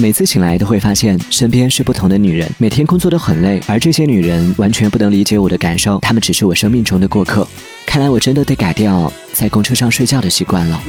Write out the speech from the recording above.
每次醒来都会发现身边是不同的女人，每天工作都很累，而这些女人完全不能理解我的感受，她们只是我生命中的过客，看来我真的得改掉在公车上睡觉的习惯了。